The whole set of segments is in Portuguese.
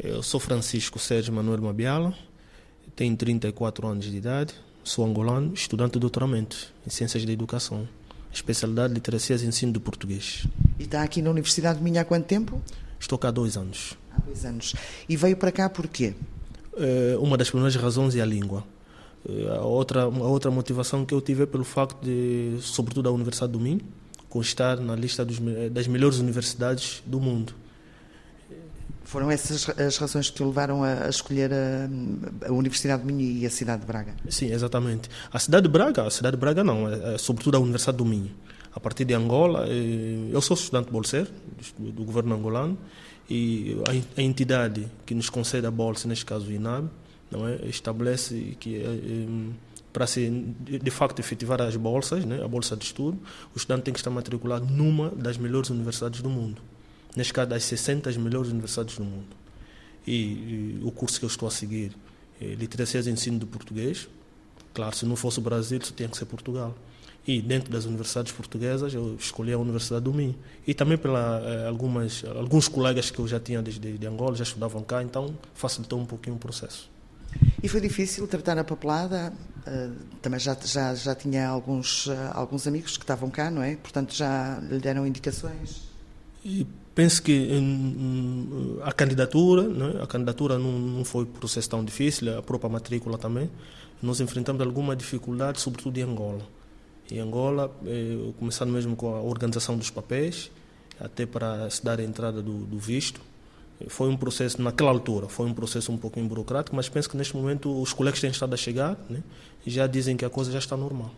Eu sou Francisco Sérgio Manuel Mabiala, tenho 34 anos de idade, sou angolano, estudante de doutoramento em Ciências da Educação, especialidade de Literacias e Ensino do Português. E está aqui na Universidade de Minha há quanto tempo? Estou cá há dois anos. Há dois anos. E veio para cá porquê? Eh, uma das primeiras razões é a língua. Eh, a outra, a outra motivação que eu tive é pelo facto de, sobretudo, a Universidade do Minho, constar na lista dos, das melhores universidades do mundo. Foram essas as razões que te levaram a, a escolher a, a, Universidade de Minho e a cidade de Braga? Sim, exatamente. A cidade de Braga, a cidade de Braga não, é, é sobretudo a Universidade do Minho. A partir de Angola, eh, eu sou estudante bolseiro do, governo angolano e a, a, entidade que nos concede a bolsa, neste caso o INAB, não é, estabelece que eh, para se de facto efetivar as bolsas, né, a bolsa de estudo, o estudante tem que estar matriculado numa das melhores universidades do mundo neste caso das 60 melhores universidades do mundo. E, e, o curso que eu estou a seguir é Literacia e Ensino do Português. Claro, se não fosse o Brasil, isso tinha que ser Portugal. E dentro das universidades portuguesas, eu escolhi a Universidade do Minho. E também pela eh, algumas alguns colegas que eu já tinha desde de Angola, já estudavam cá, então facilitou um pouquinho o processo. E foi difícil tratar a papelada? Uh, também já, já, já tinha alguns, uh, alguns amigos que estavam cá, não é? Portanto, já lhe deram indicações? E Penso que hum, a candidatura, né, a candidatura não, não foi um processo tão difícil, a própria matrícula também. Nós enfrentamos alguma dificuldade, sobretudo em Angola. Em Angola, eh, começando mesmo com a organização dos papéis, até para se dar a entrada do, do visto. Foi um processo, naquela altura, foi um processo um pouquinho burocrático, mas penso que neste momento os colegas têm estado a chegar né, e já dizem que a coisa já está normal.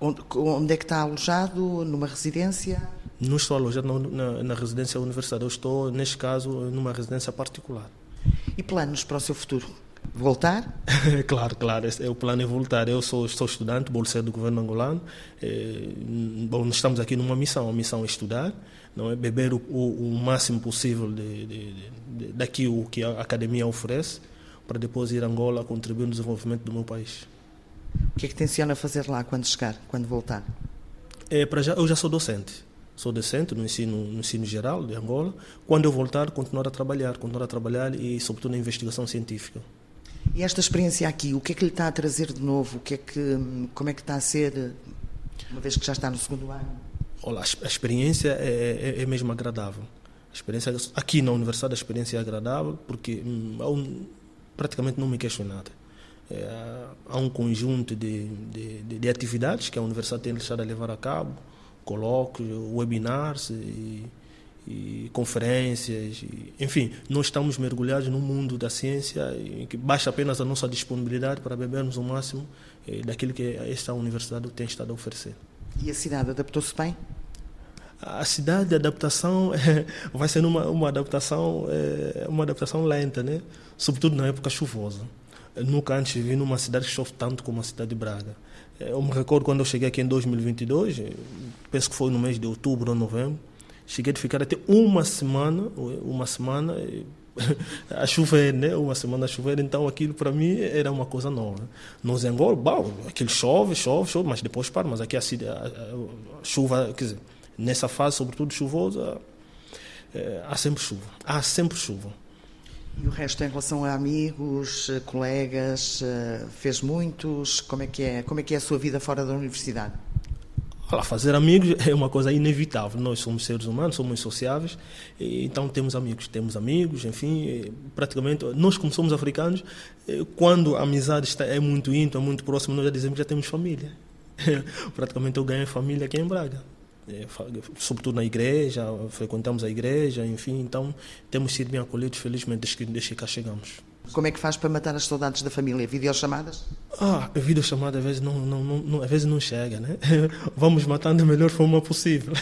Onde, onde é que está alojado? Numa residência? Não estou alojado na, na, na residência universitária, eu estou, neste caso, numa residência particular. E planos para o seu futuro? Voltar? claro, claro, é, o plano é voltar. Eu sou, sou estudante, bolseiro do governo angolano. É, bom, nós estamos aqui numa missão, a missão é estudar, não é beber o, o, o máximo possível de, de, de, daqui o que a academia oferece, para depois ir a Angola contribuir no desenvolvimento do meu país. O que é que tenciona fazer lá quando chegar, quando voltar? É, para já, eu já sou docente sou docente no ensino, no ensino geral de Angola. Quando eu voltar, continuar a trabalhar, continuar a trabalhar e, sobretudo, na investigação científica. E esta experiência aqui, o que é que lhe está a trazer de novo? O que é que, como é que está a ser, uma vez que já está no segundo ano? Olha, a experiência é, é, é mesmo agradável. A experiência aqui na universidade a experiência é agradável porque hum, um, praticamente não me questiono nada. É, há um conjunto de, de, de, de, atividades que a universidade tem deixado a levar a cabo colóquios, webinars e, e conferências. E, enfim, nós estamos mergulhados no mundo da ciência e que basta apenas a nossa disponibilidade para bebermos o máximo eh, daquilo que esta universidade tem estado a oferecer. E a cidade adaptou-se bem? A cidade de adaptação é, vai ser uma, uma adaptação é, uma adaptação lenta, né? Sobretudo na época chuvosa. Nunca antes vi numa cidade que chove tanto como a cidade de Braga. Eu me recordo quando eu cheguei aqui em 2022, penso que foi no mês de outubro ou novembro, cheguei a ficar até uma semana, uma semana a chover, né? Uma semana a chover, então aquilo para mim era uma coisa nova. Nos Angola, bom, aquilo chove, chove, chove, mas depois para, mas aqui a, a, a chuva, quer dizer, nessa fase, sobretudo chuvosa, há sempre chuva, há sempre chuva. E o resto em relação a amigos, colegas, fez muitos? Como é que é, como é, que é a sua vida fora da universidade? Olha, fazer amigos é uma coisa inevitável. Nós somos seres humanos, somos sociáveis, então temos amigos, temos amigos, enfim, praticamente nós como somos africanos, quando a amizade está, é muito íntima, muito próxima, nós já dizemos que já temos família. praticamente eu ganhei família aqui em Braga. É, sobretudo na igreja, frequentamos a igreja, enfim, então temos sido bem acolhidos, felizmente, desde que, desde que cá chegamos. Como é que faz para matar as saudades da família? Videochamadas? Ah, videochamada às vezes não, não, não, às vezes não chega, né? Vamos matando da melhor forma possível.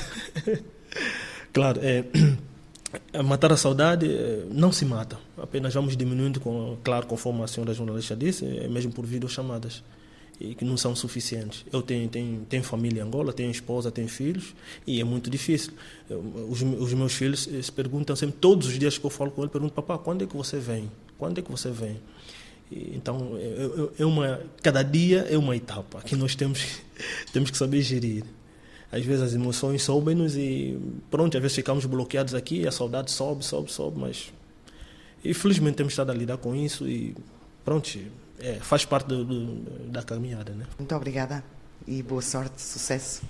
claro, é, matar a saudade é, não se mata, apenas vamos diminuindo, com, claro, conforme a senhora jornalista disse, é mesmo por videochamadas e que não são suficientes. Eu tenho, tenho, tenho família em Angola, tenho esposa, tenho filhos e é muito difícil. Os, os meus filhos se perguntam sempre, todos os dias que eu falo com eles, perguntam, papá, quando é que você vem? Quando é que você vem? E, então, é, é, uma, cada dia é uma etapa que nós temos, temos que saber gerir. Às vezes as emoções sobem-nos e pronto, às vezes ficamos bloqueados aqui, a saudade sobe, sobe, sobe, mas E felizmente temos estado a lidar com isso e pronto, é, faz parte do, do, da caminhada. Né? Muito obrigada e boa sorte, sucesso.